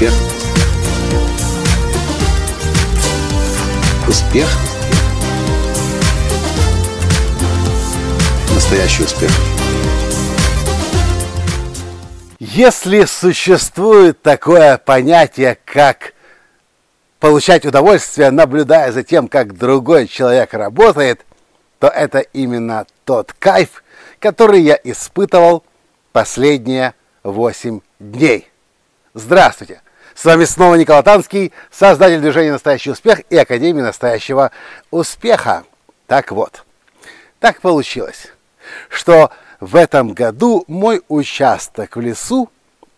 Успех. Успех. Настоящий успех. Если существует такое понятие, как получать удовольствие, наблюдая за тем, как другой человек работает, то это именно тот кайф, который я испытывал последние 8 дней. Здравствуйте! С вами снова Николай Танский, создатель движения «Настоящий успех» и Академии настоящего успеха. Так вот, так получилось, что в этом году мой участок в лесу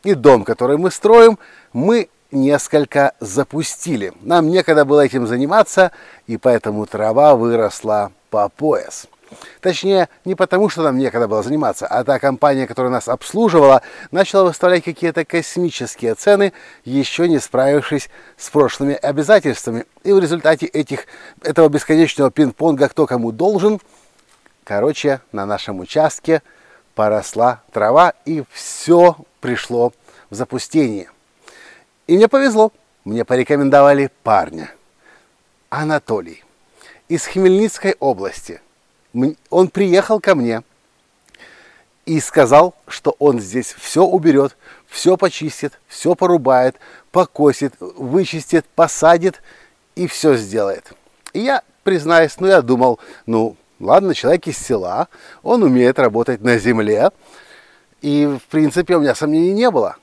и дом, который мы строим, мы несколько запустили. Нам некогда было этим заниматься, и поэтому трава выросла по пояс. Точнее, не потому, что нам некогда было заниматься, а та компания, которая нас обслуживала, начала выставлять какие-то космические цены, еще не справившись с прошлыми обязательствами. И в результате этих, этого бесконечного пинг-понга «кто кому должен», короче, на нашем участке поросла трава, и все пришло в запустение. И мне повезло, мне порекомендовали парня, Анатолий, из Хмельницкой области – он приехал ко мне и сказал, что он здесь все уберет, все почистит, все порубает, покосит, вычистит, посадит и все сделает. И я, признаюсь, ну я думал, ну ладно, человек из села, он умеет работать на земле, и в принципе у меня сомнений не было.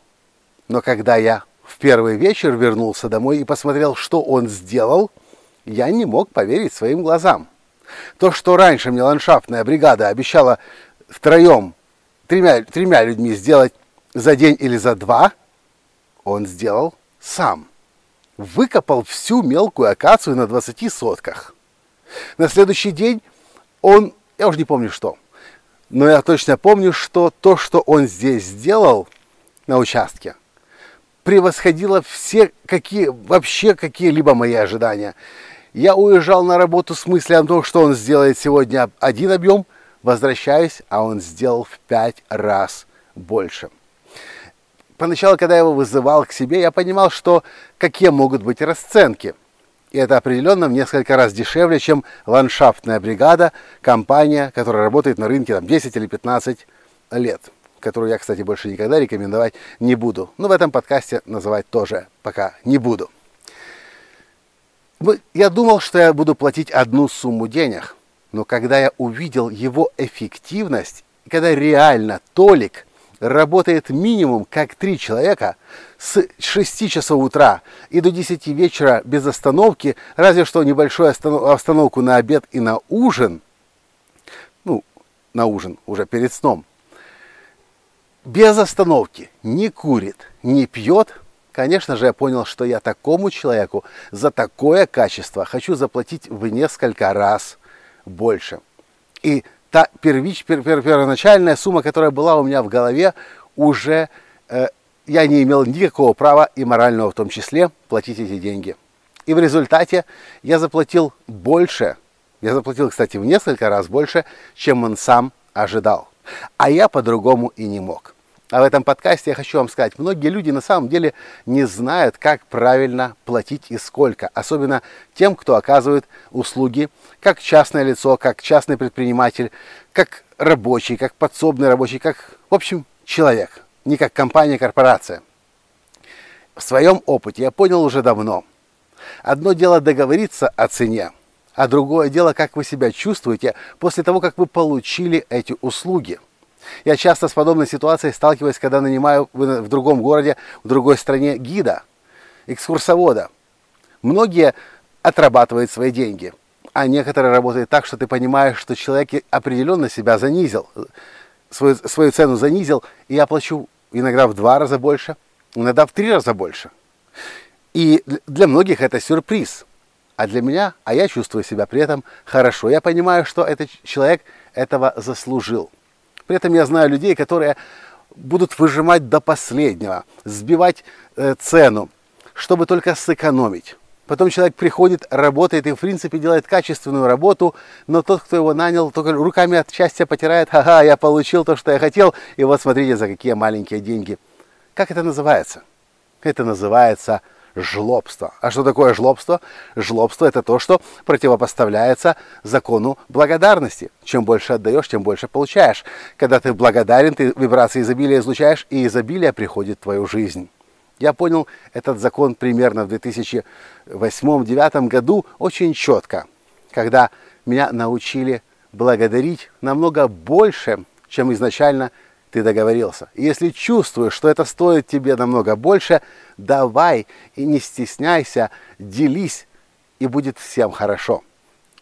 Но когда я в первый вечер вернулся домой и посмотрел, что он сделал, я не мог поверить своим глазам. То, что раньше мне ландшафтная бригада обещала втроем, тремя, тремя людьми сделать за день или за два, он сделал сам. Выкопал всю мелкую акацию на 20 сотках. На следующий день он, я уже не помню что, но я точно помню, что то, что он здесь сделал на участке, превосходило все какие, вообще какие-либо мои ожидания. Я уезжал на работу с мыслью о том, что он сделает сегодня один объем, возвращаюсь, а он сделал в пять раз больше. Поначалу, когда я его вызывал к себе, я понимал, что какие могут быть расценки. И это определенно в несколько раз дешевле, чем ландшафтная бригада, компания, которая работает на рынке там, 10 или 15 лет, которую я, кстати, больше никогда рекомендовать не буду. Но в этом подкасте называть тоже пока не буду. Я думал, что я буду платить одну сумму денег, но когда я увидел его эффективность, когда реально Толик работает минимум как три человека с 6 часов утра и до 10 вечера без остановки, разве что небольшую остановку на обед и на ужин, ну, на ужин уже перед сном, без остановки, не курит, не пьет, Конечно же, я понял, что я такому человеку за такое качество хочу заплатить в несколько раз больше. И та первич, пер, пер, первоначальная сумма, которая была у меня в голове, уже э, я не имел никакого права и морального в том числе платить эти деньги. И в результате я заплатил больше, я заплатил, кстати, в несколько раз больше, чем он сам ожидал. А я по-другому и не мог. А в этом подкасте я хочу вам сказать, многие люди на самом деле не знают, как правильно платить и сколько. Особенно тем, кто оказывает услуги как частное лицо, как частный предприниматель, как рабочий, как подсобный рабочий, как, в общем, человек, не как компания, корпорация. В своем опыте я понял уже давно. Одно дело договориться о цене, а другое дело, как вы себя чувствуете после того, как вы получили эти услуги – я часто с подобной ситуацией сталкиваюсь, когда нанимаю в другом городе, в другой стране гида, экскурсовода. Многие отрабатывают свои деньги, а некоторые работают так, что ты понимаешь, что человек определенно себя занизил, свою, свою цену занизил, и я плачу иногда в два раза больше, иногда в три раза больше. И для многих это сюрприз. А для меня, а я чувствую себя при этом хорошо. Я понимаю, что этот человек этого заслужил. При этом я знаю людей, которые будут выжимать до последнего, сбивать э, цену, чтобы только сэкономить. Потом человек приходит, работает и, в принципе, делает качественную работу, но тот, кто его нанял, только руками от счастья потирает, ага, я получил то, что я хотел, и вот смотрите, за какие маленькие деньги. Как это называется? Это называется жлобство. А что такое жлобство? Жлобство – это то, что противопоставляется закону благодарности. Чем больше отдаешь, тем больше получаешь. Когда ты благодарен, ты вибрации изобилия излучаешь, и изобилие приходит в твою жизнь. Я понял этот закон примерно в 2008-2009 году очень четко, когда меня научили благодарить намного больше, чем изначально ты договорился. Если чувствуешь, что это стоит тебе намного больше, давай и не стесняйся, делись, и будет всем хорошо.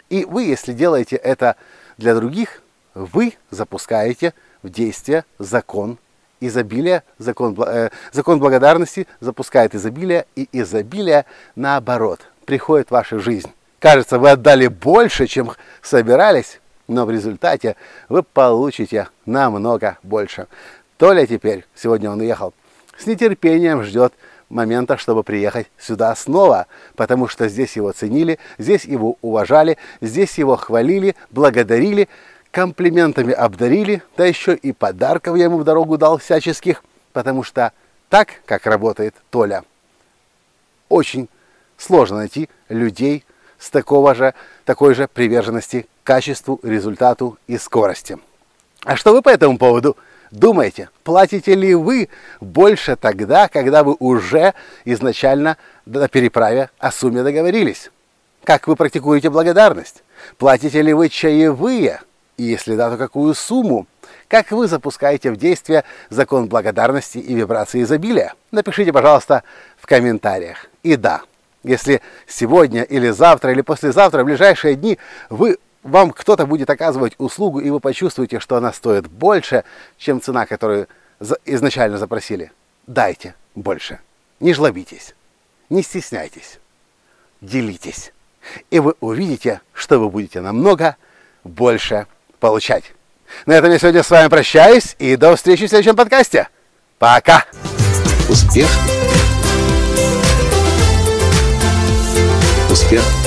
И вы, если делаете это для других, вы запускаете в действие закон изобилия, закон, э, закон благодарности запускает изобилие, и изобилие, наоборот, приходит в вашу жизнь. Кажется, вы отдали больше, чем собирались, но в результате вы получите намного больше. Толя теперь, сегодня он уехал, с нетерпением ждет момента, чтобы приехать сюда снова, потому что здесь его ценили, здесь его уважали, здесь его хвалили, благодарили, комплиментами обдарили, да еще и подарков я ему в дорогу дал всяческих, потому что так, как работает Толя, очень сложно найти людей с такого же, такой же приверженности качеству, результату и скорости. А что вы по этому поводу думаете? Платите ли вы больше тогда, когда вы уже изначально на переправе о сумме договорились? Как вы практикуете благодарность? Платите ли вы чаевые? И если да, то какую сумму? Как вы запускаете в действие закон благодарности и вибрации изобилия? Напишите, пожалуйста, в комментариях. И да, если сегодня или завтра или послезавтра, в ближайшие дни вы вам кто-то будет оказывать услугу, и вы почувствуете, что она стоит больше, чем цена, которую изначально запросили, дайте больше. Не жлобитесь, не стесняйтесь, делитесь. И вы увидите, что вы будете намного больше получать. На этом я сегодня с вами прощаюсь и до встречи в следующем подкасте. Пока! Успех! Успех!